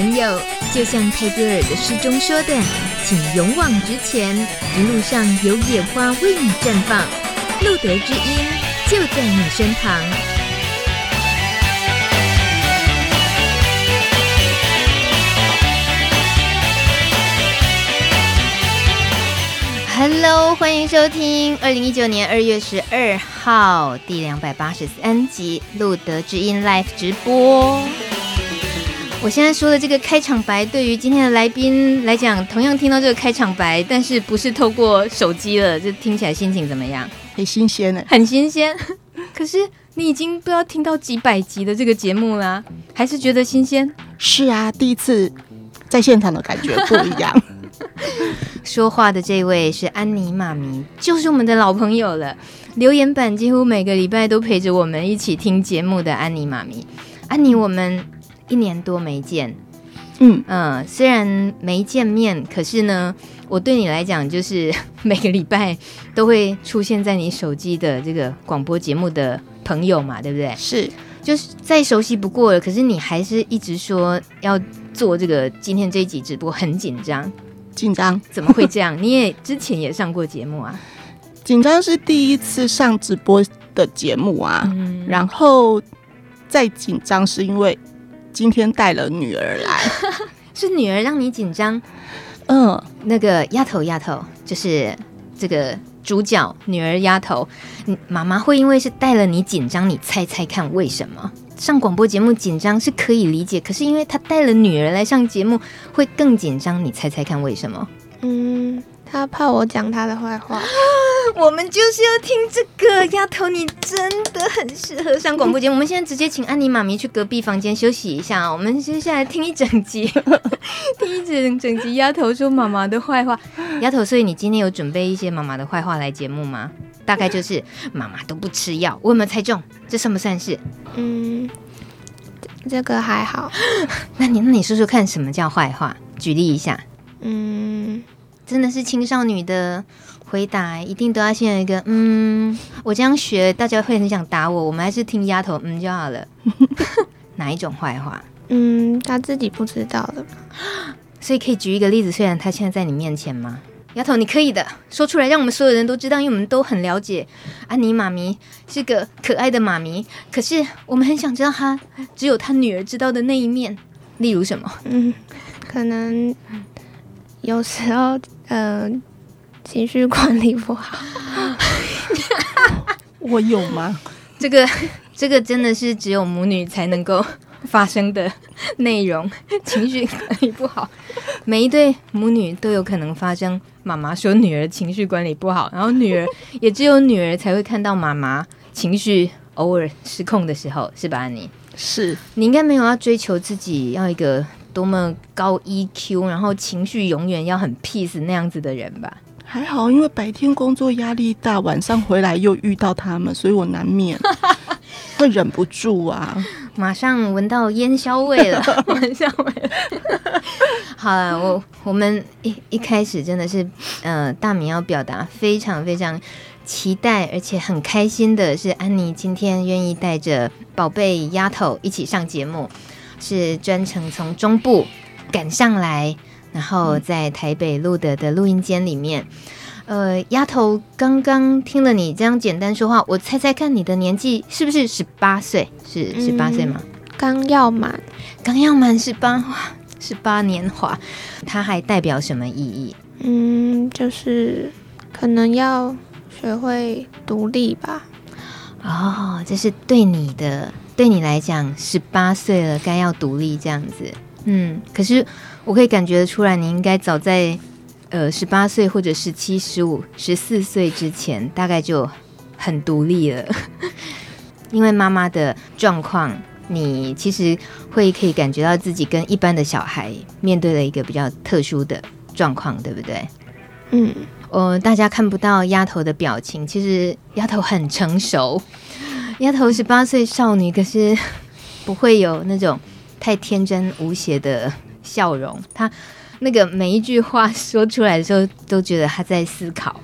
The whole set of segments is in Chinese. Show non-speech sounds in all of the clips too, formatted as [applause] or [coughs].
朋友，就像泰戈尔的诗中说的，请勇往直前，一路上有野花为你绽放，路德之音就在你身旁。Hello，欢迎收听二零一九年二月十二号第两百八十三集路德之音 Live 直播。我现在说的这个开场白，对于今天的来宾来讲，同样听到这个开场白，但是不是透过手机了，这听起来心情怎么样？很新鲜呢，很新鲜。[laughs] 可是你已经不知道听到几百集的这个节目啦，还是觉得新鲜？是啊，第一次在现场的感觉不一样。[laughs] 说话的这位是安妮妈咪，就是我们的老朋友了。留言板几乎每个礼拜都陪着我们一起听节目的安妮妈咪，安妮，我们。一年多没见，嗯嗯、呃，虽然没见面，可是呢，我对你来讲就是 [laughs] 每个礼拜都会出现在你手机的这个广播节目的朋友嘛，对不对？是，就是再熟悉不过了。可是你还是一直说要做这个今天这一集直播，很紧张，紧张？怎么会这样？你也之前也上过节目啊？[laughs] 紧张是第一次上直播的节目啊，嗯、然后再紧张是因为。今天带了女儿来，[laughs] 是女儿让你紧张？嗯，那个丫头，丫头就是这个主角女儿丫头。妈妈会因为是带了你紧张，你猜猜看为什么？上广播节目紧张是可以理解，可是因为她带了女儿来上节目，会更紧张。你猜猜看为什么？嗯。他怕我讲他的坏话，[laughs] 我们就是要听这个。丫头，你真的很适合上广播节目。我们现在直接请安妮妈咪去隔壁房间休息一下。我们接下来听一整集，[laughs] 听一整整集。丫头说妈妈的坏话。丫头，所以你今天有准备一些妈妈的坏话来节目吗？大概就是妈妈都不吃药。我有没有猜中？这算不算是？嗯，这个还好。[laughs] 那你那你说说看，什么叫坏话？举例一下。嗯。真的是青少女的回答，一定都要先有一个嗯，我这样学，大家会很想打我。我们还是听丫头嗯就好了。[laughs] 哪一种坏话？嗯，他自己不知道的。所以可以举一个例子，虽然他现在在你面前吗？丫头，你可以的，说出来，让我们所有人都知道，因为我们都很了解安妮妈咪是个可爱的妈咪。可是我们很想知道她只有她女儿知道的那一面，例如什么？嗯，可能有时候。嗯、呃，情绪管理不好，[laughs] 我有吗？这个这个真的是只有母女才能够发生的内容。情绪管理不好，每一对母女都有可能发生。妈妈说女儿情绪管理不好，然后女儿也只有女儿才会看到妈妈情绪偶尔失控的时候，是吧？安妮，是你应该没有要追求自己要一个。多么高 EQ，然后情绪永远要很 peace 那样子的人吧？还好，因为白天工作压力大，晚上回来又遇到他们，所以我难免 [laughs] 会忍不住啊。马上闻到烟硝味了，烟硝味。好了，我我们一一开始真的是，呃，大米要表达非常非常期待，而且很开心的是，安妮今天愿意带着宝贝丫头一起上节目。是专程从中部赶上来，然后在台北录的的录音间里面。呃，丫头刚刚听了你这样简单说话，我猜猜看你的年纪是不是十八岁？是十八岁吗？刚要满，刚要满十八，哇，十八年华，它还代表什么意义？嗯，就是可能要学会独立吧。哦，这是对你的。对你来讲，十八岁了，该要独立这样子。嗯，可是我可以感觉得出来，你应该早在呃十八岁或者十七、十五、十四岁之前，大概就很独立了。[laughs] 因为妈妈的状况，你其实会可以感觉到自己跟一般的小孩面对了一个比较特殊的状况，对不对？嗯，呃，大家看不到丫头的表情，其实丫头很成熟。丫头十八岁少女，可是 [laughs] 不会有那种太天真无邪的笑容。她那个每一句话说出来的时候，都觉得她在思考，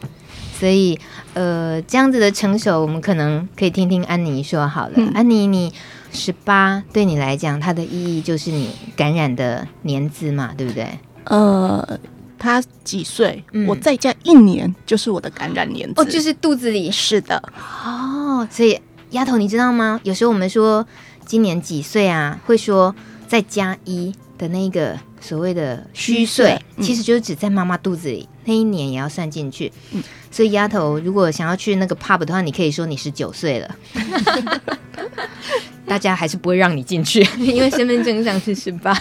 所以呃，这样子的成熟，我们可能可以听听安妮说好了。嗯、安妮，你十八对你来讲，它的意义就是你感染的年资嘛，对不对？呃，他几岁？嗯、我再加一年就是我的感染年资。哦，就是肚子里。是的。哦，所以丫头，你知道吗？有时候我们说今年几岁啊，会说再加一的那个所谓的虚岁，嗯、其实就是指在妈妈肚子里那一年也要算进去。嗯，所以丫头，如果想要去那个 pub 的话，你可以说你十九岁了。[laughs] 大家还是不会让你进去，因为身份证上是十八。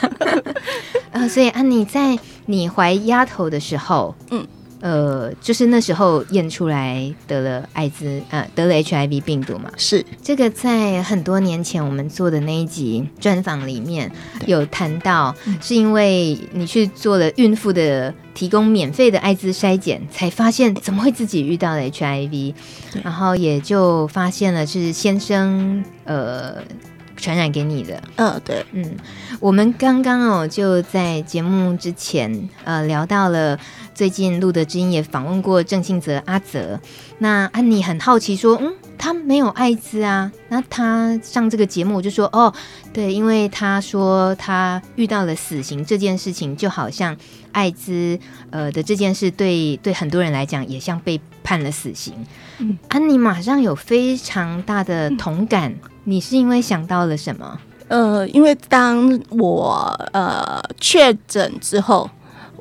[laughs] 呃，所以安妮在你怀丫头的时候，嗯。呃，就是那时候验出来得了艾滋，呃，得了 HIV 病毒嘛。是这个在很多年前我们做的那一集专访里面有谈到，是因为你去做了孕妇的提供免费的艾滋筛检，才发现怎么会自己遇到了 HIV，然后也就发现了是先生呃传染给你的。嗯，对，嗯，我们刚刚哦就在节目之前呃聊到了。最近路德之音也访问过郑信泽阿泽，那安妮很好奇说，嗯，他没有艾滋啊？那他上这个节目我就说，哦，对，因为他说他遇到了死刑这件事情，就好像艾滋呃的这件事对对很多人来讲也像被判了死刑。嗯，安妮马上有非常大的同感，嗯，你是因为想到了什么？呃，因为当我呃确诊之后。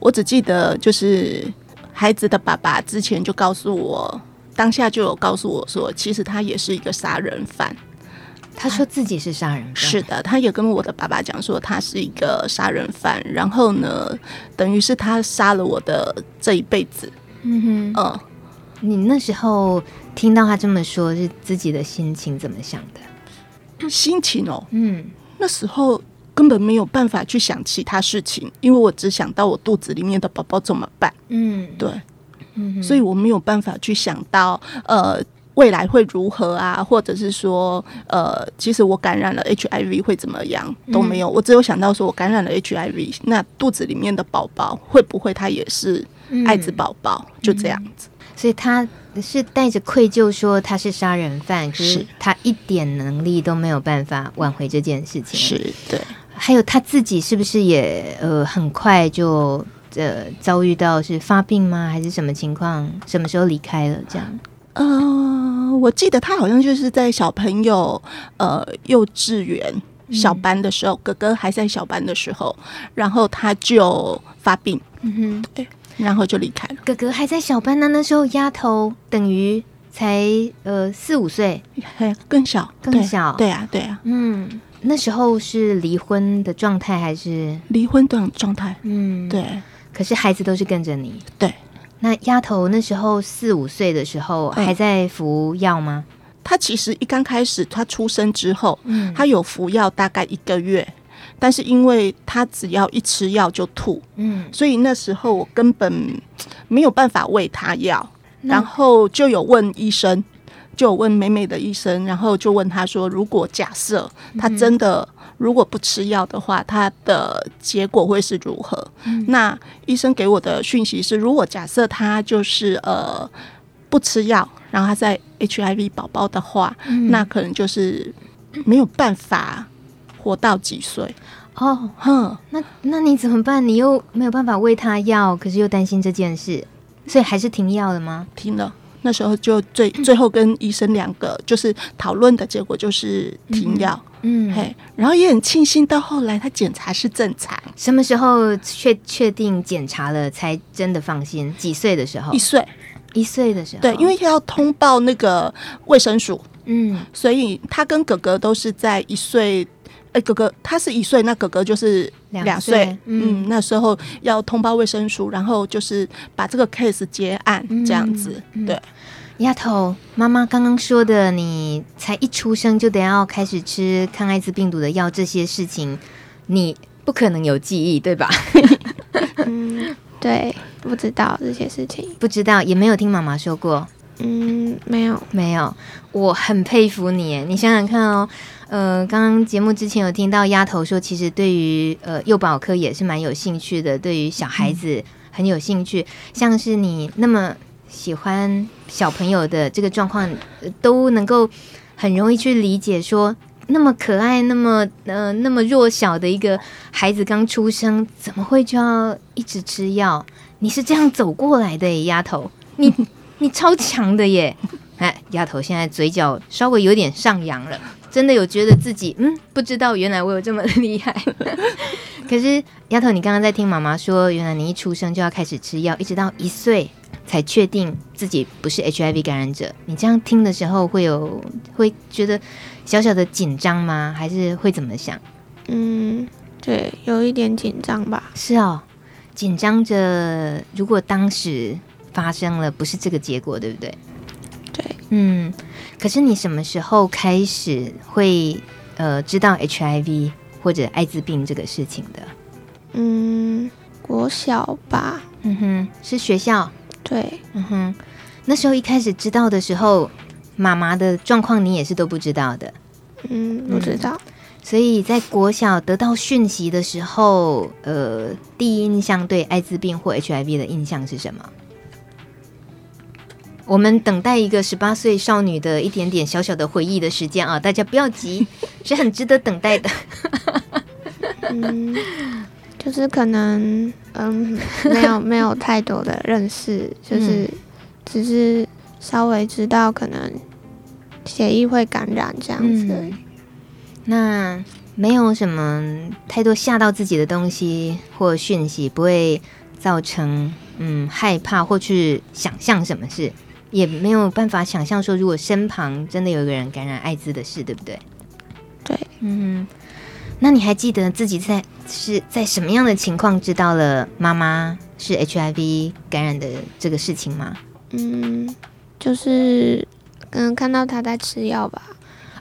我只记得，就是孩子的爸爸之前就告诉我，当下就有告诉我说，其实他也是一个杀人犯。他说自己是杀人犯。是的，他也跟我的爸爸讲说，他是一个杀人犯。然后呢，等于是他杀了我的这一辈子。嗯哼，嗯，你那时候听到他这么说，是自己的心情怎么想的？心情哦，嗯，那时候。根本没有办法去想其他事情，因为我只想到我肚子里面的宝宝怎么办。嗯，对，嗯，所以我没有办法去想到呃未来会如何啊，或者是说呃其实我感染了 HIV 会怎么样都没有，嗯，我只有想到说我感染了 HIV，那肚子里面的宝宝会不会他也是艾滋宝宝？就这样子。所以他是带着愧疚说他是杀人犯，可是他一点能力都没有办法挽回这件事情。是对。还有他自己是不是也呃很快就呃遭遇到是发病吗？还是什么情况？什么时候离开了？这样？呃，我记得他好像就是在小朋友呃幼稚园小班的时候，嗯、哥哥还在小班的时候，然后他就发病，嗯哼，对，然后就离开了。哥哥还在小班呢，那时候丫头等于才呃四五岁，还更小，更小，对啊，对啊，嗯。那时候是离婚的状态还是离婚的状态？嗯，对。可是孩子都是跟着你。对。那丫头那时候四五岁的时候还在服药吗？她其实一刚开始她出生之后，嗯，他有服药大概一个月，但是因为她只要一吃药就吐，嗯，所以那时候我根本没有办法喂她药，然后就有问医生。就问美美的医生，然后就问他说：“如果假设他真的如果不吃药的话，他的结果会是如何？”嗯、那医生给我的讯息是：如果假设他就是呃不吃药，然后他在 HIV 宝宝的话，嗯、那可能就是没有办法活到几岁。哦，哼，那那你怎么办？你又没有办法喂他药，可是又担心这件事，所以还是停药了吗？停了。那时候就最最后跟医生两个就是讨论的结果就是停药，嗯，嗯嘿，然后也很庆幸到后来他检查是正常。什么时候确确定检查了才真的放心？几岁的时候？一岁，一岁的时候。对，因为要通报那个卫生署，嗯，所以他跟哥哥都是在一岁。哎，哥哥他是一岁，那哥哥就是两岁。嗯，嗯，那时候要通报卫生署，然后就是把这个 case 结案这样子。嗯嗯、对，丫头，妈妈刚刚说的，你才一出生就得要开始吃抗艾滋病毒的药，这些事情你不可能有记忆，对吧？[laughs] 嗯，对，不知道这些事情，不知道，也没有听妈妈说过。嗯，没有，没有。我很佩服你，你想想看哦。呃，刚刚节目之前有听到丫头说，其实对于呃幼保科也是蛮有兴趣的，对于小孩子很有兴趣。嗯、像是你那么喜欢小朋友的这个状况，都能够很容易去理解说，那么可爱、那么呃那么弱小的一个孩子刚出生，怎么会就要一直吃药？你是这样走过来的，丫头，你你超强的耶！[laughs] 哎，丫头现在嘴角稍微有点上扬了，真的有觉得自己嗯，不知道原来我有这么厉害。[laughs] 可是丫头，你刚刚在听妈妈说，原来你一出生就要开始吃药，一直到一岁才确定自己不是 HIV 感染者。你这样听的时候，会有会觉得小小的紧张吗？还是会怎么想？嗯，对，有一点紧张吧。是哦，紧张着，如果当时发生了不是这个结果，对不对？对，嗯。可是你什么时候开始会呃知道 HIV？或者艾滋病这个事情的，嗯，国小吧，嗯哼，是学校，对，嗯哼，那时候一开始知道的时候，妈妈的状况你也是都不知道的，嗯，不知道，嗯，所以在国小得到讯息的时候，呃，第一印象对艾滋病或 HIV 的印象是什么？我们等待一个十八岁少女的一点点小小的回忆的时间啊，大家不要急，[laughs] 是很值得等待的。[laughs] 嗯，就是可能嗯，没有没有太多的认识，就是只是稍微知道可能血液会感染这样子。嗯，那没有什么太多吓到自己的东西或讯息，不会造成嗯害怕或去想象什么事。也没有办法想象说，如果身旁真的有一个人感染艾滋的事，对不对？对，嗯，那你还记得自己在是在什么样的情况知道了妈妈是 HIV 感染的这个事情吗？嗯，就是嗯看到他在吃药吧。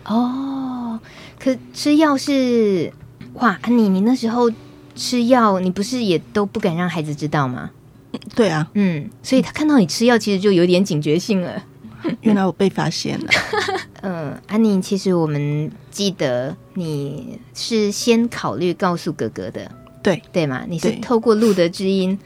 哦，可吃药是哇，安妮，你那时候吃药，你不是也都不敢让孩子知道吗？对啊，嗯，所以他看到你吃药，其实就有点警觉性了。原来我被发现了。[laughs] 嗯，安妮，其实我们记得你是先考虑告诉哥哥的，对对吗？你是透过路德之音，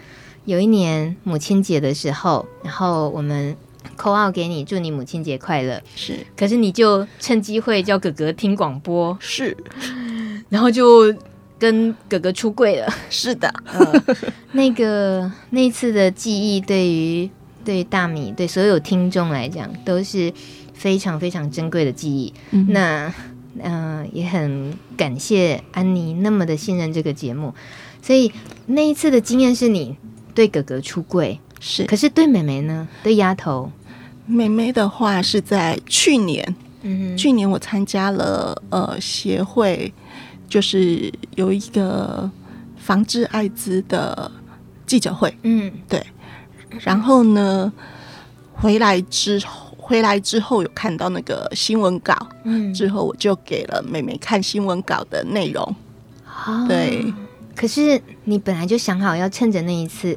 有一年母亲节的时候，然后我们 call out 给你，祝你母亲节快乐。是，可是你就趁机会叫哥哥听广播，是，[laughs] 然后就。跟哥哥出柜了，是的，[laughs] 呃、那个那一次的记忆，对于对于大米，对所有听众来讲，都是非常非常珍贵的记忆。嗯、那嗯、呃，也很感谢安妮那么的信任这个节目，所以那一次的经验是你对哥哥出柜，是，可是对妹妹呢？对丫头，妹妹的话是在去年，嗯，去年我参加了呃协会。就是有一个防治艾滋的记者会，嗯，对。然后呢，回来之后，回来之后有看到那个新闻稿，嗯，之后我就给了妹妹看新闻稿的内容。哦，对。可是你本来就想好要趁着那一次，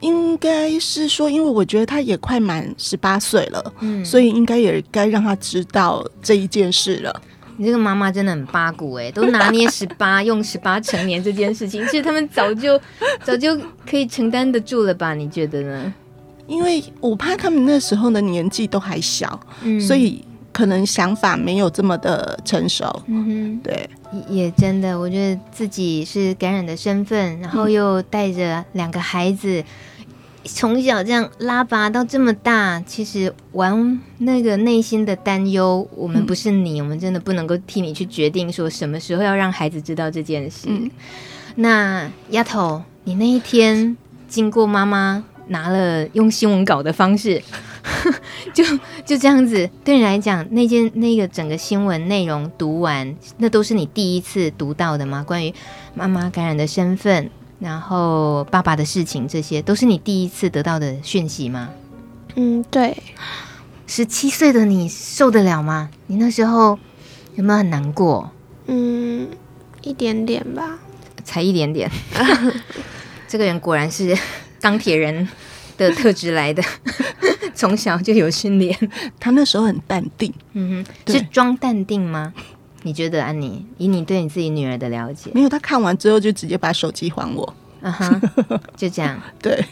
应该是说，因为我觉得她也快满十八岁了，嗯，所以应该也该让她知道这一件事了。你这个妈妈真的很八股哎，都拿捏十八 [laughs] 用十八成年这件事情，其实他们早就早就可以承担得住了吧？你觉得呢？因为我怕他们那时候的年纪都还小，嗯，所以可能想法没有这么的成熟。嗯哼，对，也真的，我觉得自己是感染的身份，然后又带着两个孩子。从小这样拉拔到这么大，其实玩那个内心的担忧，我们不是你，嗯、我们真的不能够替你去决定说什么时候要让孩子知道这件事。嗯、那丫头，你那一天经过妈妈拿了用新闻稿的方式，[laughs] 就就这样子，对你来讲，那件那个整个新闻内容读完，那都是你第一次读到的吗？关于妈妈感染的身份。然后爸爸的事情，这些都是你第一次得到的讯息吗？嗯，对。十七岁的你受得了吗？你那时候有没有很难过？嗯，一点点吧。才一点点。[laughs] 这个人果然是钢铁人的特质来的，[laughs] 从小就有训练。他那时候很淡定。嗯哼，是装淡定吗？你觉得安妮，以你对你自己女儿的了解，没有，她看完之后就直接把手机还我，嗯哼，就这样，[laughs] 对，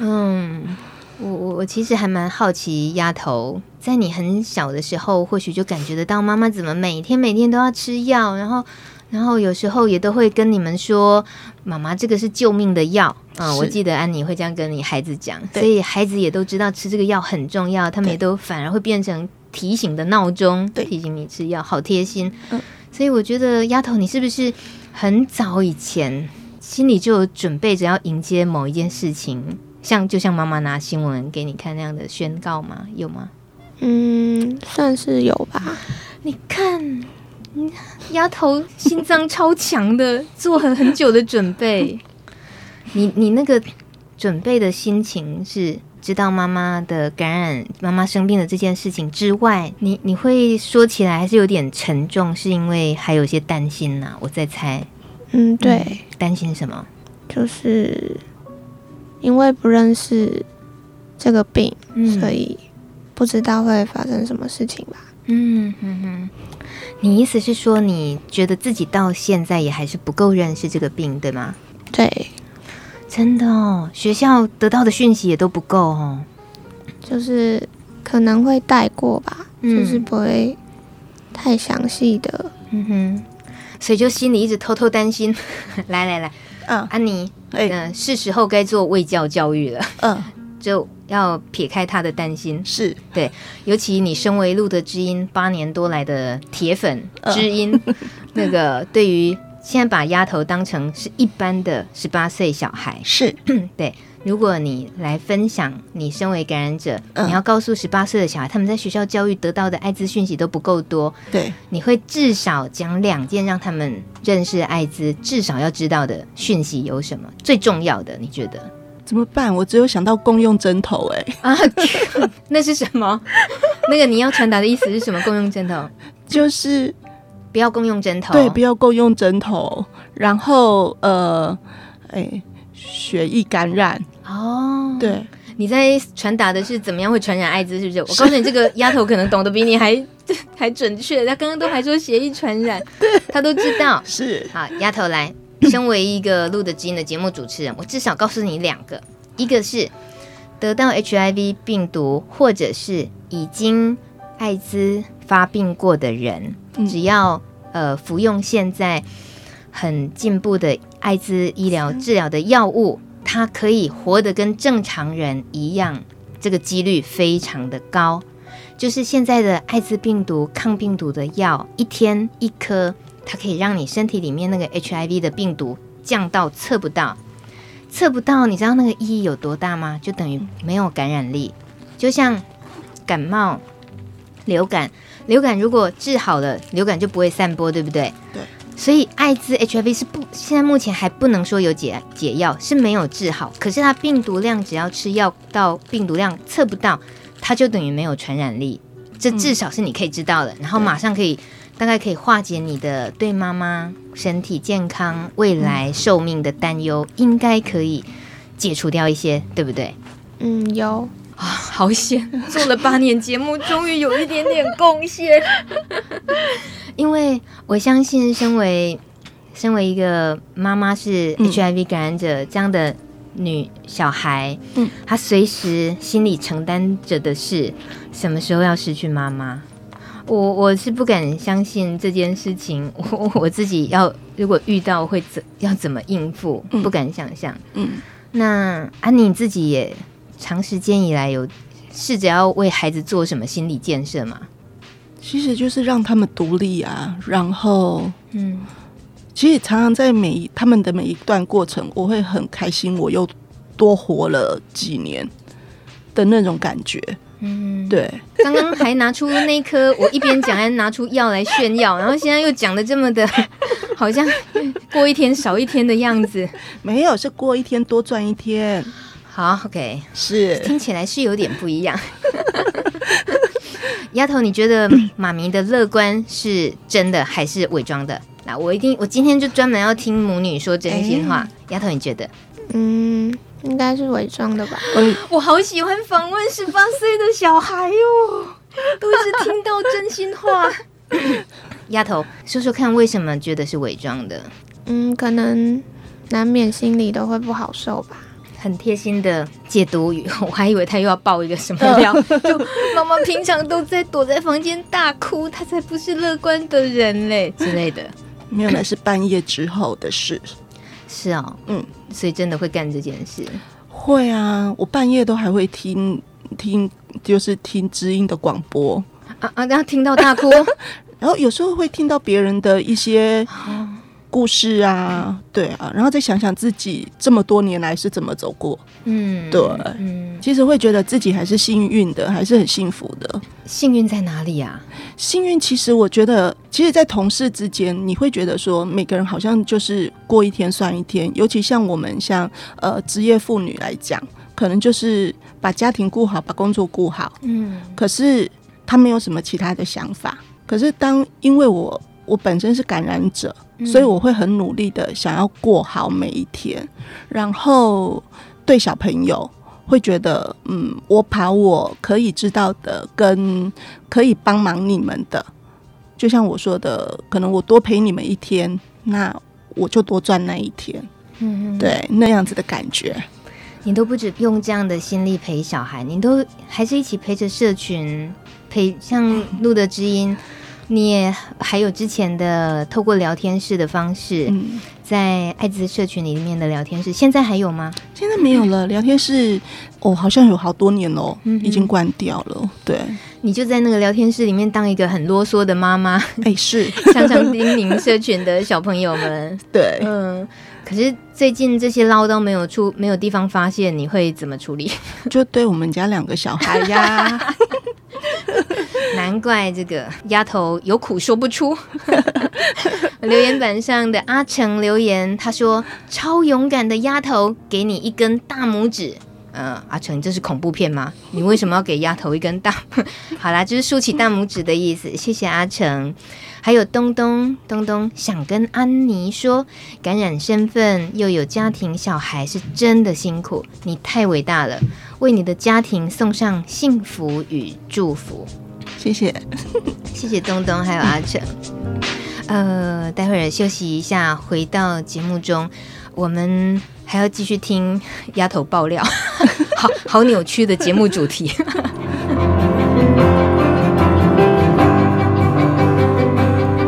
嗯，我我我其实还蛮好奇，丫头在你很小的时候，或许就感觉得到妈妈怎么每天每天都要吃药，然后然后有时候也都会跟你们说，妈妈这个是救命的药。啊。我记得安妮会这样跟你孩子讲，所以孩子也都知道吃这个药很重要，他们也都反而会变成提醒的闹钟，提醒你吃药，好贴心。嗯，所以我觉得丫头，你是不是很早以前心里就有准备着要迎接某一件事情？像就像妈妈拿新闻给你看那样的宣告吗？有吗？嗯，算是有吧。你看，丫头心脏超强的，做了很久的准备。你你那个准备的心情是知道妈妈的感染、妈妈生病的这件事情之外，你你会说起来还是有点沉重，是因为还有一些担心呐、啊？我在猜。嗯，对，担心什么？就是。因为不认识这个病，嗯、所以不知道会发生什么事情吧。嗯哼哼，你意思是说，你觉得自己到现在也还是不够认识这个病，对吗？对，真的哦，学校得到的讯息也都不够哦。就是可能会带过吧，嗯、就是不会太详细的。嗯哼，所以就心里一直偷偷担心。[laughs] 来来来。嗯，安妮，嗯、呃，是时候该做卫教教育了。嗯，[laughs] 就要撇开他的担心，是对。尤其你身为路德知音八年多来的铁粉知音，嗯、[laughs] 那个对于现在把丫头当成是一般的十八岁小孩，是 [clears throat] 对。如果你来分享，你身为感染者，嗯、你要告诉十八岁的小孩，他们在学校教育得到的艾滋讯息都不够多。对，你会至少讲两件让他们认识艾滋，至少要知道的讯息有什么？最重要的，你觉得怎么办？我只有想到共用针头、欸，哎 [laughs] 啊，[laughs] 那是什么？那个你要传达的意思是什么？共用针头 [laughs] 就是不要共用针头，对，不要共用针头。然后呃，哎、欸。血液感染哦，对，你在传达的是怎么样会传染艾滋，是不是？我告诉你，这个丫头可能懂得比你还 [laughs] 还准确。她刚刚都还说血液传染，[laughs] 她，都知道。是好，丫头来，身为一个露德知音的节目主持人，我至少告诉你两个，一个是得到 HIV 病毒或者是已经艾滋发病过的人，嗯、只要呃服用现在。很进步的艾滋医疗治疗的药物，它可以活得跟正常人一样，这个几率非常的高。就是现在的艾滋病毒抗病毒的药，一天一颗，它可以让你身体里面那个 HIV 的病毒降到测不到，测不到。你知道那个意义有多大吗？就等于没有感染力。就像感冒、流感，流感如果治好了，流感就不会散播，对不对？对。所以艾滋 HIV 是不，现在目前还不能说有解解药，是没有治好。可是它病毒量只要吃药到病毒量测不到，它就等于没有传染力。这至少是你可以知道的，嗯、然后马上可以大概可以化解你的对妈妈身体健康、未来寿命的担忧，嗯、应该可以解除掉一些，对不对？嗯，有啊，好险，做了八年节目，终于有一点点贡献。[laughs] 因为我相信，身为身为一个妈妈是 HIV 感染者这样的女小孩，嗯，她随时心里承担着的是什么时候要失去妈妈。我我是不敢相信这件事情，我我自己要如果遇到会怎要怎么应付，不敢想象。嗯，那安妮自己也长时间以来有试着要为孩子做什么心理建设吗？其实就是让他们独立啊，然后，嗯，其实常常在每一他们的每一段过程，我会很开心，我又多活了几年的那种感觉。嗯，对。刚刚还拿出那颗，我一边讲还拿出药来炫耀，然后现在又讲的这么的，[laughs] 好像过一天少一天的样子。没有，是过一天多赚一天。好，OK，是听起来是有点不一样。[laughs] 丫头，你觉得 [coughs] 妈咪的乐观是真的还是伪装的？那我一定，我今天就专门要听母女说真心话。欸、丫头，你觉得？嗯，应该是伪装的吧。我好喜欢访问十八岁的小孩哦，[laughs] 都是听到真心话。[laughs] 丫头，说说看，为什么觉得是伪装的？嗯，可能难免心里都会不好受吧。很贴心的解读语，我还以为他又要爆一个什么料，[laughs] 就妈妈平常都在躲在房间大哭，他才不是乐观的人嘞之类的。没有，那是半夜之后的事。是哦，嗯，所以真的会干这件事。会啊，我半夜都还会听听，就是听知音的广播啊啊，然后听到大哭，[laughs] 然后有时候会听到别人的一些。故事啊，对啊，然后再想想自己这么多年来是怎么走过，嗯，对，嗯，其实会觉得自己还是幸运的，还是很幸福的。幸运在哪里啊？幸运其实我觉得，其实，在同事之间，你会觉得说，每个人好像就是过一天算一天。尤其像我们像呃职业妇女来讲，可能就是把家庭顾好，把工作顾好，嗯。可是他没有什么其他的想法。可是当因为我我本身是感染者。所以我会很努力的想要过好每一天，然后对小朋友会觉得，嗯，我把我可以知道的跟可以帮忙你们的，就像我说的，可能我多陪你们一天，那我就多赚那一天，嗯，对，那样子的感觉。你都不止用这样的心力陪小孩，你都还是一起陪着社群，陪像路的知音。你也还有之前的透过聊天室的方式，嗯、在艾滋社群里面的聊天室，现在还有吗？现在没有了。聊天室哦，好像有好多年哦，嗯、已经关掉了。对，你就在那个聊天室里面当一个很啰嗦的妈妈，哎，是 [laughs] 常常叮咛社群的小朋友们。[laughs] 对，嗯。可是最近这些唠叨没有出，没有地方发泄，你会怎么处理？就对我们家两个小孩呀。[laughs] 难怪这个丫头有苦说不出。[laughs] 留言板上的阿成留言，他说：“超勇敢的丫头，给你一根大拇指。”嗯，阿成，这是恐怖片吗？你为什么要给丫头一根大？[laughs] 好啦，就是竖起大拇指的意思。谢谢阿成。还有东东东东想跟安妮说，感染身份又有家庭小孩，是真的辛苦，你太伟大了，为你的家庭送上幸福与祝福。谢谢，谢谢东东，还有阿成。呃，待会儿休息一下，回到节目中，我们还要继续听丫头爆料，[laughs] 好好扭曲的节目主题。[laughs]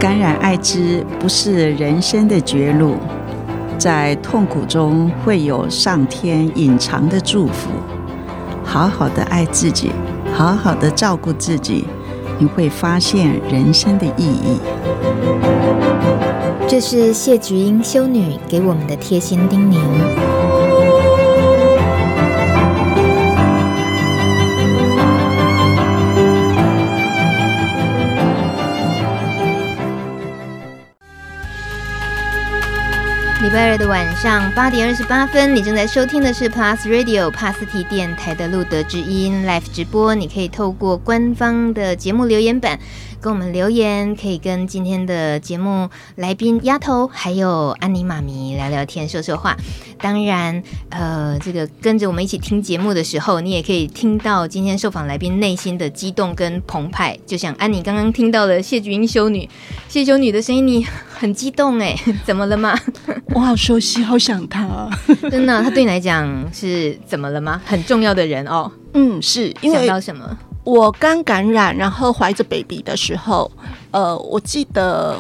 感染艾滋不是人生的绝路，在痛苦中会有上天隐藏的祝福。好好的爱自己，好好的照顾自己。你会发现人生的意义。这是谢菊英修女给我们的贴心叮咛。礼拜二的晚上八点二十八分，你正在收听的是 Plus Radio 帕斯提电台的路德之音 Live 直播。你可以透过官方的节目留言板跟我们留言，可以跟今天的节目来宾丫头还有安妮妈咪聊聊天、说说话。当然，呃，这个跟着我们一起听节目的时候，你也可以听到今天受访来宾内心的激动跟澎湃。就像安妮刚刚听到了谢菊英修女、谢修女的声音，你很激动哎，[laughs] 怎么了吗？[laughs] 我好熟悉，好想他。[laughs] 真的，他对你来讲是怎么了吗？很重要的人哦。嗯，是因为想到什么？我刚感染，然后怀着 baby 的时候，呃，我记得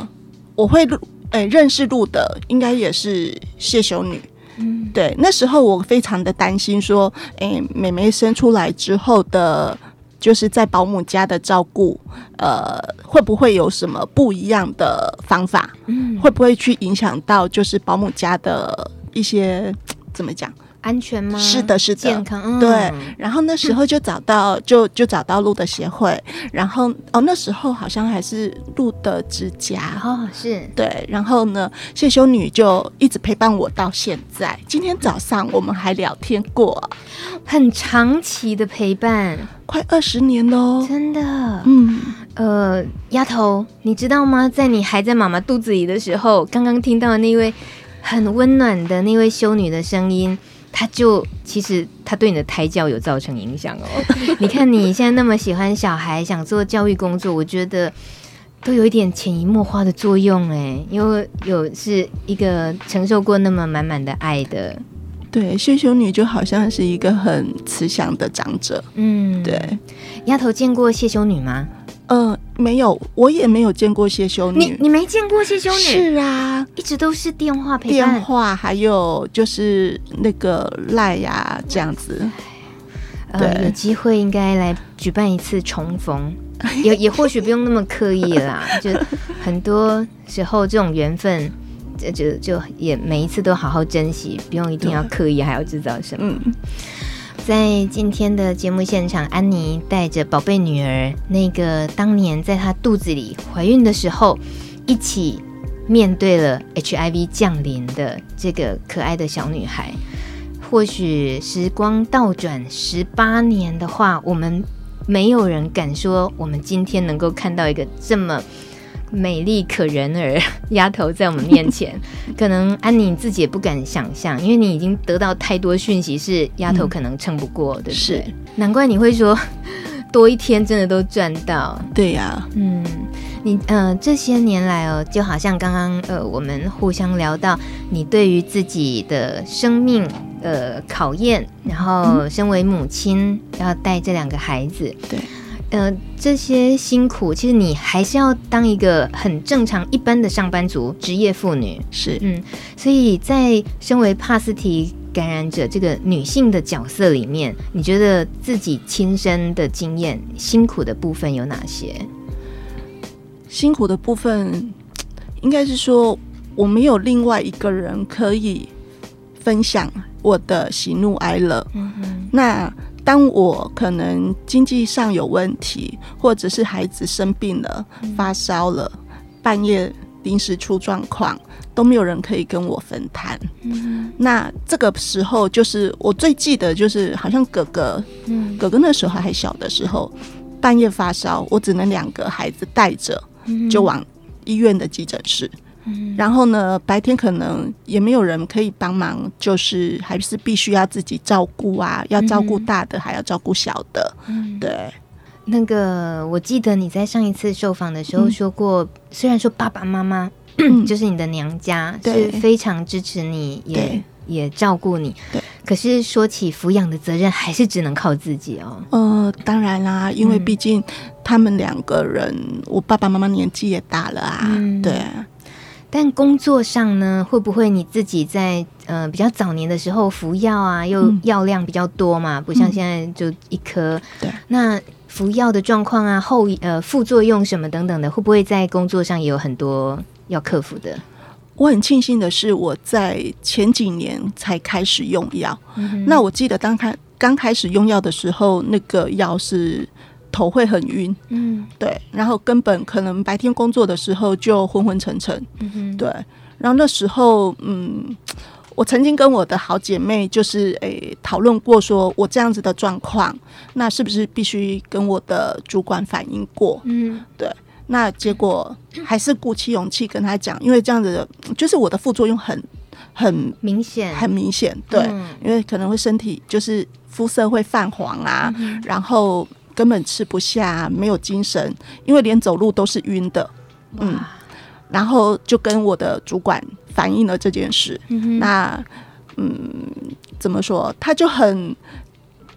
我会录，哎，认识录的应该也是谢修女。嗯，对，那时候我非常的担心，说，哎，妹妹生出来之后的。就是在保姆家的照顾，呃，会不会有什么不一样的方法？嗯，会不会去影响到就是保姆家的一些怎么讲？安全吗？是的，是的，健康。嗯、对，然后那时候就找到，[laughs] 嗯、就就找到鹿的协会，然后哦，那时候好像还是鹿的指甲哦，是对，然后呢，谢修女就一直陪伴我到现在。今天早上我们还聊天过，很长期的陪伴，快二十年喽，真的。嗯，呃，丫头，你知道吗？在你还在妈妈肚子里的时候，刚刚听到的那位很温暖的那位修女的声音。他就其实他对你的胎教有造成影响哦。[laughs] 你看你现在那么喜欢小孩，想做教育工作，我觉得都有一点潜移默化的作用哎，因为有是一个承受过那么满满的爱的对，谢修女就好像是一个很慈祥的长者。嗯，对。丫头见过谢修女吗？呃，没有，我也没有见过谢修女。你你没见过谢修女？是啊，一直都是电话陪伴。电话还有就是那个赖呀，这样子。呃，有机会应该来举办一次重逢，[laughs] 也也或许不用那么刻意啦。[laughs] 就很多时候这种缘分。就就也每一次都好好珍惜，不用一定要刻意还要制造什么。嗯、在今天的节目现场，安妮带着宝贝女儿，那个当年在她肚子里怀孕的时候，一起面对了 HIV 降临的这个可爱的小女孩。或许时光倒转十八年的话，我们没有人敢说，我们今天能够看到一个这么。美丽可人儿 [laughs] 丫头在我们面前，[laughs] 可能安妮自己也不敢想象，因为你已经得到太多讯息，是丫头可能撑不过的。是、嗯，难怪你会说多一天真的都赚到。对呀、啊，嗯，你呃这些年来哦，就好像刚刚呃我们互相聊到，你对于自己的生命呃考验，然后身为母亲、嗯、要带这两个孩子，对。呃，这些辛苦，其实你还是要当一个很正常、一般的上班族、职业妇女。是，嗯，所以在身为帕斯提感染者这个女性的角色里面，你觉得自己亲身的经验，辛苦的部分有哪些？辛苦的部分，应该是说我没有另外一个人可以分享我的喜怒哀乐。嗯哼，那。当我可能经济上有问题，或者是孩子生病了、嗯、发烧了，半夜临时出状况，都没有人可以跟我分摊。嗯，那这个时候就是我最记得，就是好像哥哥，嗯，哥哥那时候还小的时候，半夜发烧，我只能两个孩子带着，就往医院的急诊室。然后呢，白天可能也没有人可以帮忙，就是还是必须要自己照顾啊，要照顾大的，还要照顾小的。嗯，对。那个我记得你在上一次受访的时候说过，嗯、虽然说爸爸妈妈、嗯、[clears throat] 就是你的娘家是非常支持你，也也照顾你，对。可是说起抚养的责任，还是只能靠自己哦。呃，当然啦，因为毕竟他们两个人，嗯、我爸爸妈妈年纪也大了啊，嗯、对。但工作上呢，会不会你自己在呃比较早年的时候服药啊，又药量比较多嘛，嗯、不像现在就一颗。嗯、对。那服药的状况啊，后呃副作用什么等等的，会不会在工作上也有很多要克服的？我很庆幸的是，我在前几年才开始用药。嗯、那我记得当开刚开始用药的时候，那个药是。头会很晕，嗯，对，然后根本可能白天工作的时候就昏昏沉沉，嗯哼，对，然后那时候，嗯，我曾经跟我的好姐妹就是诶讨论过，说我这样子的状况，那是不是必须跟我的主管反映过？嗯，对，那结果还是鼓起勇气跟他讲，因为这样子的就是我的副作用很很明显，很明显，对，嗯，因为可能会身体就是肤色会泛黄啊，嗯，然后。根本吃不下，没有精神，因为连走路都是晕的。嗯，然后就跟我的主管反映了这件事。嗯、那，嗯，怎么说？他就很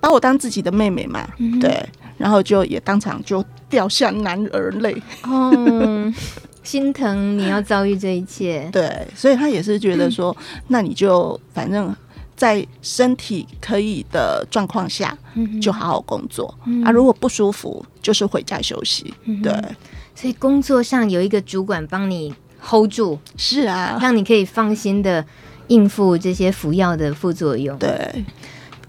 把我当自己的妹妹嘛，嗯、对，然后就也当场就掉下男儿泪。哦，[laughs] 心疼你要遭遇这一切。对，所以他也是觉得说，嗯、[clears throat] 那你就反正。在身体可以的状况下，就好好工作、嗯、啊。如果不舒服，就是回家休息。嗯、对，所以工作上有一个主管帮你 hold 住，是啊，让你可以放心的应付这些服药的副作用。对。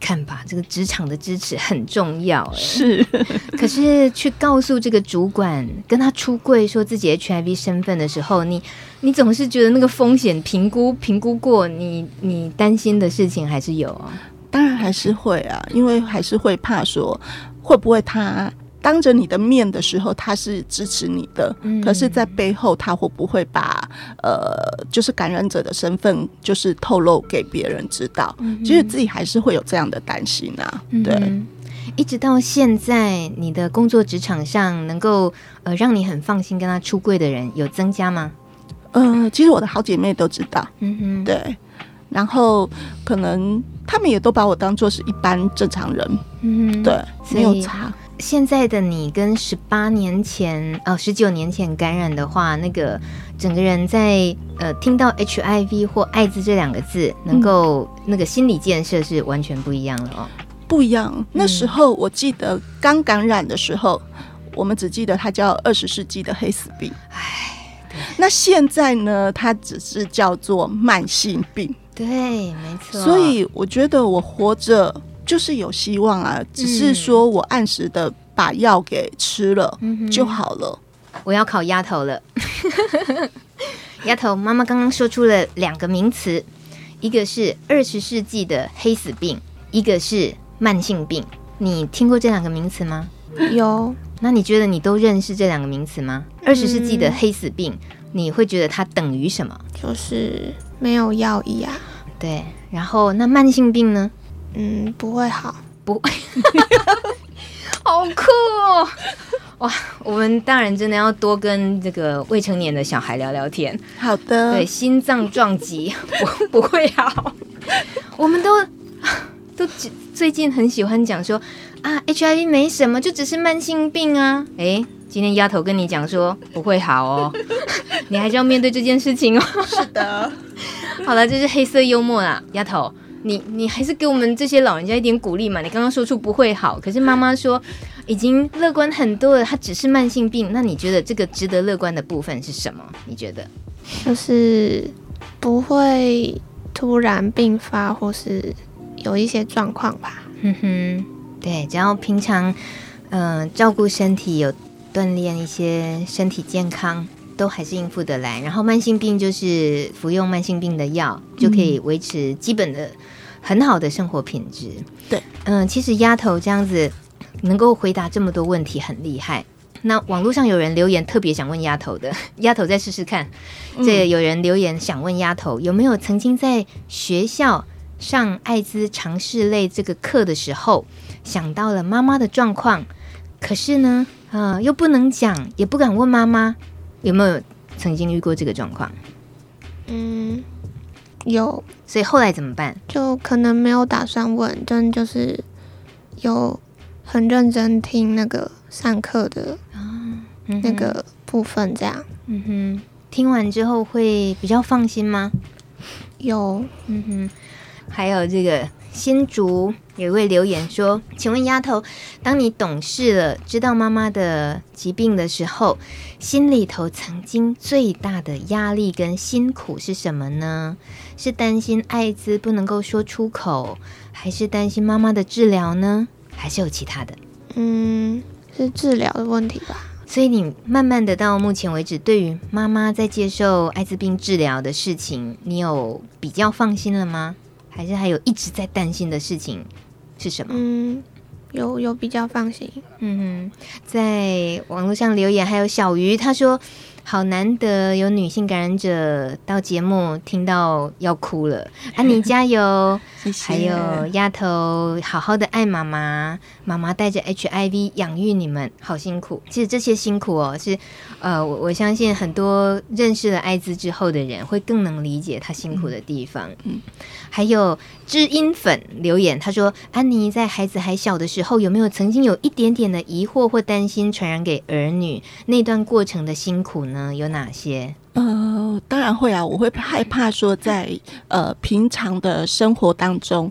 看吧，这个职场的支持很重要哎。是，[laughs] 可是去告诉这个主管，跟他出柜说自己 HIV 身份的时候，你你总是觉得那个风险评估评估过，你你担心的事情还是有啊。当然还是会啊，因为还是会怕说会不会他。当着你的面的时候，他是支持你的，嗯、可是，在背后他会不会把呃，就是感染者的身份，就是透露给别人知道？嗯、其实自己还是会有这样的担心啊。对、嗯，一直到现在，你的工作职场上能够呃让你很放心跟他出柜的人有增加吗？呃，其实我的好姐妹都知道。嗯哼，对。然后可能他们也都把我当做是一般正常人，嗯，对，没有差。现在的你跟十八年前哦，十九年前感染的话，那个整个人在呃听到 HIV 或艾滋这两个字，能够、嗯、那个心理建设是完全不一样了哦，不一样。那时候我记得刚感染的时候，嗯、我们只记得它叫二十世纪的黑死病，唉，那现在呢，它只是叫做慢性病，对，没错。所以我觉得我活着。就是有希望啊，只是说我按时的把药给吃了就好了。嗯、我要考丫头了，[laughs] 丫头，妈妈刚刚说出了两个名词，一个是二十世纪的黑死病，一个是慢性病。你听过这两个名词吗？有。那你觉得你都认识这两个名词吗？二十世纪的黑死病，你会觉得它等于什么？就是没有药医啊。对。然后那慢性病呢？嗯，不会好，不会，[laughs] 好酷哦！哇，我们大人真的要多跟这个未成年的小孩聊聊天。好的，对，心脏撞击不 [laughs] 不会好。我们都 [sighs] 都最近很喜欢讲说啊，HIV 没什么，就只是慢性病啊。哎，今天丫头跟你讲说不会好哦，[laughs] 你还是要面对这件事情哦。是的，好了，这是黑色幽默啦，丫头。你你还是给我们这些老人家一点鼓励嘛？你刚刚说出不会好，可是妈妈说已经乐观很多了，它只是慢性病。那你觉得这个值得乐观的部分是什么？你觉得就是不会突然病发，或是有一些状况吧？哼哼，对，只要平常嗯、呃、照顾身体，有锻炼一些身体健康。都还是应付得来，然后慢性病就是服用慢性病的药，就可以维持基本的很好的生活品质。对，嗯，其实丫头这样子能够回答这么多问题很厉害。那网络上有人留言特别想问丫头的，[laughs] 丫头再试试看。这有人留言想问丫头有没有曾经在学校上艾滋尝试类这个课的时候想到了妈妈的状况，可是呢，呃，又不能讲，也不敢问妈妈。有没有曾经遇过这个状况？嗯，有。所以后来怎么办？就可能没有打算问，真就是有很认真听那个上课的那个部分，这样。嗯哼，听完之后会比较放心吗？有。嗯哼，还有这个。新竹有一位留言说：“请问丫头，当你懂事了，知道妈妈的疾病的时候，心里头曾经最大的压力跟辛苦是什么呢？是担心艾滋不能够说出口，还是担心妈妈的治疗呢？还是有其他的？嗯，是治疗的问题吧。所以你慢慢的到目前为止，对于妈妈在接受艾滋病治疗的事情，你有比较放心了吗？”还是还有一直在担心的事情是什么？嗯，有有比较放心。嗯哼，在网络上留言还有小鱼，他说。好难得有女性感染者到节目，听到要哭了。安妮 [laughs] 加油！谢谢。还有丫头，好好的爱妈妈，妈妈带着 HIV 养育你们，好辛苦。其实这些辛苦哦，是呃，我我相信很多认识了艾滋之后的人，会更能理解他辛苦的地方。嗯，还有知音粉留言，他说：安妮在孩子还小的时候，有没有曾经有一点点的疑惑或担心传染给儿女？那段过程的辛苦呢？呢，有哪些？呃，当然会啊，我会害怕说在呃平常的生活当中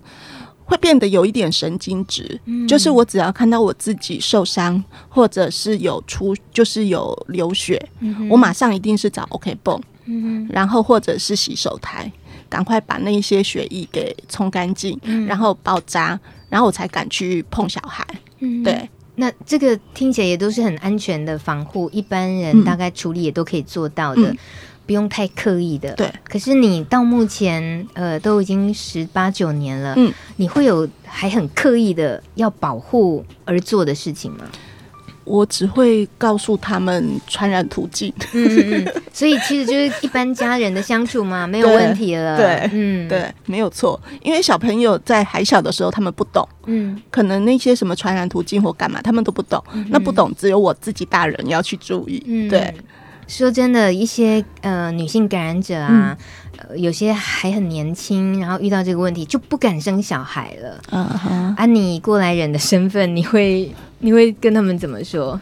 会变得有一点神经质，嗯、就是我只要看到我自己受伤，或者是有出，就是有流血，嗯、我马上一定是找 OK 绷，嗯、然后或者是洗手台，赶快把那一些血液给冲干净，嗯、然后包扎，然后我才敢去碰小孩，嗯、对。那这个听起来也都是很安全的防护，一般人大概处理也都可以做到的，嗯、不用太刻意的。对。可是你到目前呃都已经十八九年了，嗯，你会有还很刻意的要保护而做的事情吗？我只会告诉他们传染途径，嗯嗯嗯，[laughs] 所以其实就是一般家人的相处嘛，[laughs] 没有问题了。对，嗯，对，没有错。因为小朋友在还小的时候，他们不懂，嗯，可能那些什么传染途径或干嘛，他们都不懂。嗯、那不懂，只有我自己大人要去注意。嗯，对。说真的，一些呃女性感染者啊、嗯呃，有些还很年轻，然后遇到这个问题就不敢生小孩了。嗯哼，啊，你过来人的身份，你会你会跟他们怎么说？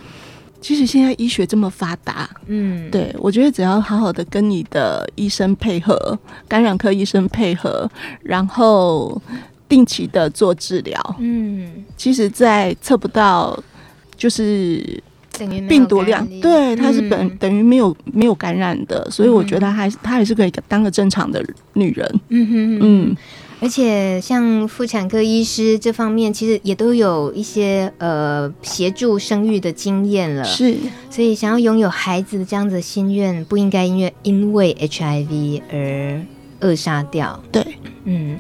其实现在医学这么发达，嗯，对，我觉得只要好好的跟你的医生配合，感染科医生配合，然后定期的做治疗，嗯，其实，在测不到就是病毒量，对，它是本、嗯、等于没有没有感染的，所以我觉得还她还是可以当个正常的女人，嗯哼嗯。而且像妇产科医师这方面，其实也都有一些呃协助生育的经验了。是，所以想要拥有孩子的这样子的心愿，不应该因为因为 HIV 而扼杀掉。对，嗯，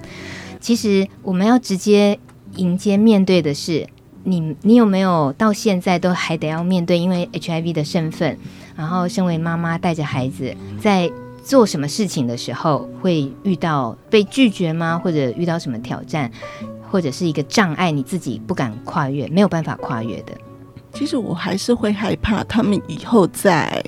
其实我们要直接迎接面对的是你，你有没有到现在都还得要面对因为 HIV 的身份，然后身为妈妈带着孩子在。做什么事情的时候会遇到被拒绝吗？或者遇到什么挑战，或者是一个障碍，你自己不敢跨越，没有办法跨越的？其实我还是会害怕他们以后在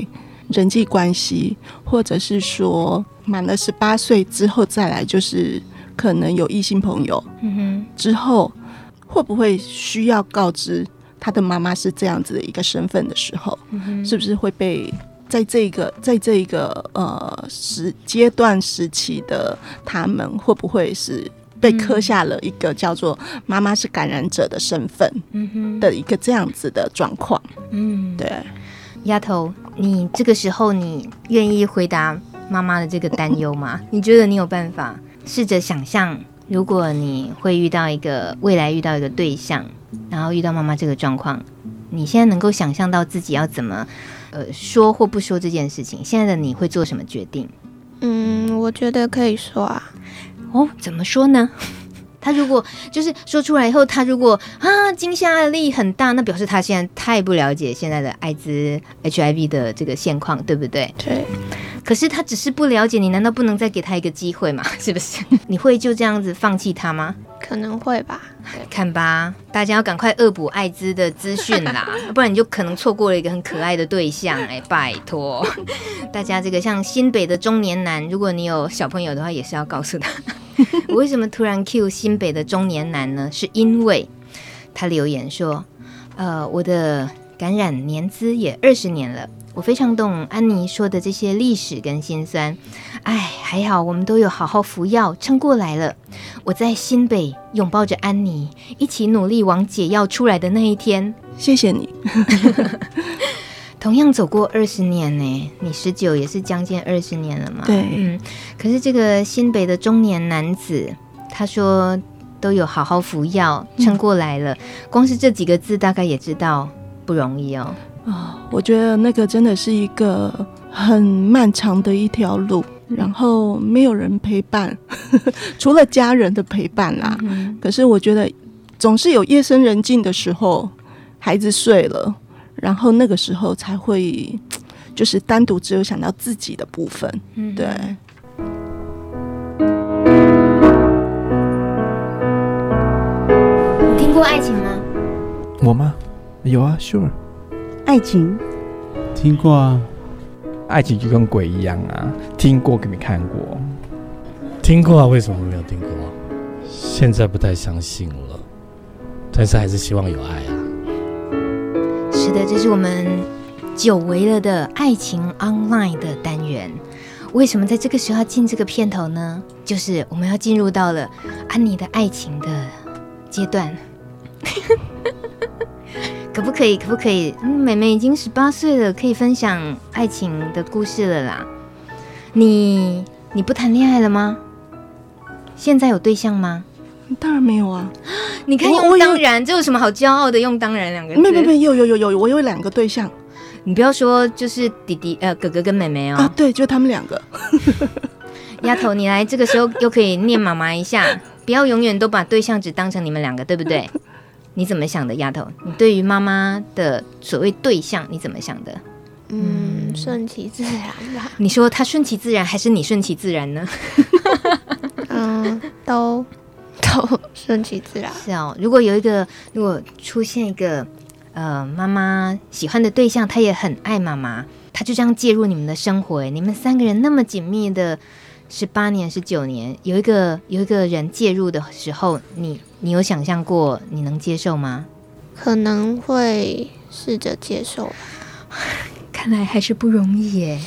人际关系，或者是说满了十八岁之后再来，就是可能有异性朋友，嗯哼，之后会不会需要告知他的妈妈是这样子的一个身份的时候，嗯，是不是会被？在这个，在这个呃时阶段时期的他们，会不会是被刻下了一个叫做“妈妈是感染者”的身份，的一个这样子的状况？嗯，对。丫头，你这个时候你愿意回答妈妈的这个担忧吗？你觉得你有办法试着想象，如果你会遇到一个未来遇到一个对象，然后遇到妈妈这个状况，你现在能够想象到自己要怎么？呃，说或不说这件事情，现在的你会做什么决定？嗯，我觉得可以说啊。哦，怎么说呢？他如果就是说出来以后，他如果啊惊吓力很大，那表示他现在太不了解现在的艾滋 HIV 的这个现况，对不对？对。可是他只是不了解，你难道不能再给他一个机会吗？[laughs] 是不是？[laughs] 你会就这样子放弃他吗？可能会吧。看吧，大家要赶快恶补艾滋的资讯啦，[laughs] 不然你就可能错过了一个很可爱的对象。哎，拜托大家，这个像新北的中年男，如果你有小朋友的话，也是要告诉他。我为什么突然 cue 新北的中年男呢？是因为他留言说，呃，我的感染年资也二十年了。我非常懂安妮说的这些历史跟心酸，哎，还好我们都有好好服药，撑过来了。我在新北拥抱着安妮，一起努力往解药出来的那一天。谢谢你。[laughs] 同样走过二十年呢，你十九也是将近二十年了嘛？对，嗯。可是这个新北的中年男子，他说都有好好服药，撑过来了。嗯。光是这几个字，大概也知道不容易哦。啊、哦，我觉得那个真的是一个很漫长的一条路，然后没有人陪伴，呵 [laughs] 呵除了家人的陪伴啦。嗯、可是我觉得总是有夜深人静的时候，孩子睡了，然后那个时候才会就是单独只有想到自己的部分。嗯、对。你听过爱情吗？我吗？有啊，Sure。爱情，听过啊，爱情就跟鬼一样啊，听过给你看过，听过啊，为什么没有听过？现在不太相信了，但是还是希望有爱啊。是的，这是我们久违了的爱情 online 的单元。为什么在这个时候要进这个片头呢？就是我们要进入到了安妮的爱情的阶段。可不可以？可不可以？嗯，妹妹已经十八岁了，可以分享爱情的故事了啦。你你不谈恋爱了吗？现在有对象吗？当然没有啊。[gasps] 你看用当然，这有什么好骄傲的？用当然两个字。没没没，有有有有，我有两个对象。你不要说，就是弟弟呃，哥哥跟妹妹哦。啊，对，就他们两个。[laughs] 丫头，你来这个时候又可以念妈妈一下，不要永远都把对象只当成你们两个，对不对？你怎么想的，丫头？你对于妈妈的所谓对象，你怎么想的？嗯，顺其自然吧。你说他顺其自然，还是你顺其自然呢？[laughs] 嗯，都都顺其自然。是哦，如果有一个，如果出现一个呃妈妈喜欢的对象，他也很爱妈妈，他就这样介入你们的生活，你们三个人那么紧密的十八年、十九年，有一个有一个人介入的时候，你你有想象过你能接受吗？可能会试着接受，[laughs] 看来还是不容易耶。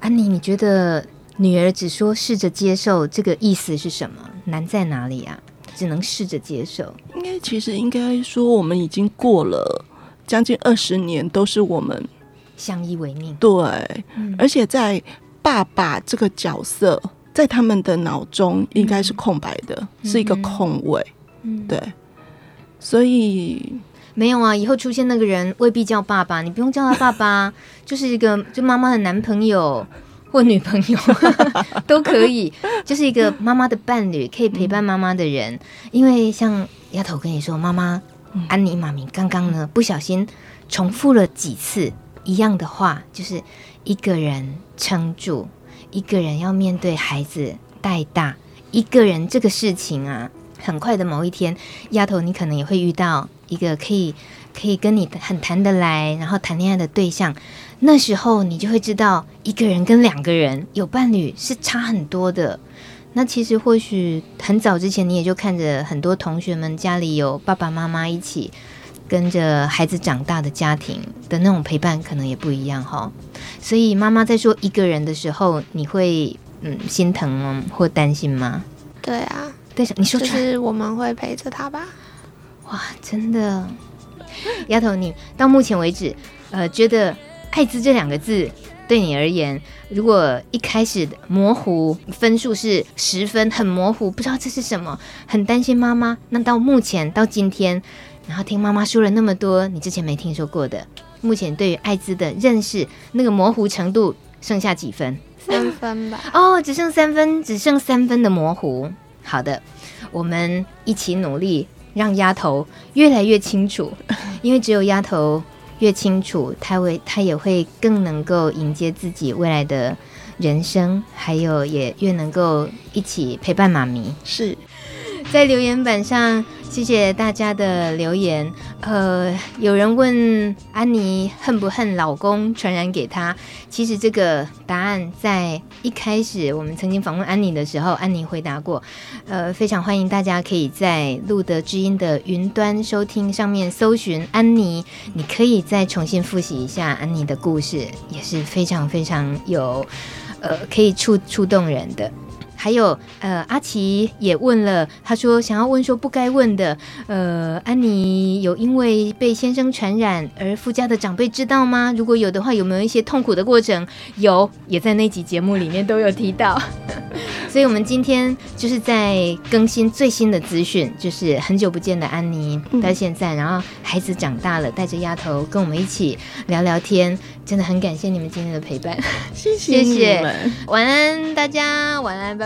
安妮，你觉得女儿只说试着接受这个意思是什么？难在哪里啊？只能试着接受。应该其实应该说，我们已经过了将近二十年，都是我们相依为命。对，嗯、而且在爸爸这个角色，在他们的脑中应该是空白的，嗯、是一个空位。嗯，对。所以没有啊，以后出现那个人未必叫爸爸，你不用叫他爸爸，就是一个就妈妈的男朋友或女朋友 [laughs] 都可以，就是一个妈妈的伴侣，可以陪伴妈妈的人。嗯、因为像丫头跟你说，妈妈、嗯、安妮妈咪刚刚呢不小心重复了几次一样的话，就是一个人撑住，一个人要面对孩子带大，一个人这个事情啊。很快的某一天，丫头，你可能也会遇到一个可以可以跟你很谈得来，然后谈恋爱的对象。那时候你就会知道，一个人跟两个人有伴侣是差很多的。那其实或许很早之前，你也就看着很多同学们家里有爸爸妈妈一起跟着孩子长大的家庭的那种陪伴，可能也不一样哈。所以妈妈在说一个人的时候，你会嗯心疼吗？或担心吗？对啊。对，你说就是我们会陪着他吧？哇，真的，丫头，你到目前为止，呃，觉得“艾滋”这两个字对你而言，如果一开始模糊分数是十分，很模糊，不知道这是什么，很担心妈妈。那到目前到今天，然后听妈妈说了那么多，你之前没听说过的，目前对于艾滋的认识，那个模糊程度剩下几分？三分吧。哦，只剩三分，只剩三分的模糊。好的，我们一起努力，让丫头越来越清楚，[laughs] 因为只有丫头越清楚，她会，她也会更能够迎接自己未来的人生，还有也越能够一起陪伴妈咪。是。在留言板上，谢谢大家的留言。呃，有人问安妮恨不恨老公传染给她？其实这个答案在一开始我们曾经访问安妮的时候，安妮回答过。呃，非常欢迎大家可以在路德知音的云端收听上面搜寻安妮，你可以再重新复习一下安妮的故事，也是非常非常有呃可以触触动人的。还有，呃，阿奇也问了，他说想要问说不该问的，呃，安妮有因为被先生传染而附加的长辈知道吗？如果有的话，有没有一些痛苦的过程？有，也在那集节目里面都有提到。[laughs] 所以，我们今天就是在更新最新的资讯，就是很久不见的安妮到现在，然后孩子长大了，带着丫头跟我们一起聊聊天，真的很感谢你们今天的陪伴，谢谢你们，谢谢，晚安大家，晚安，拜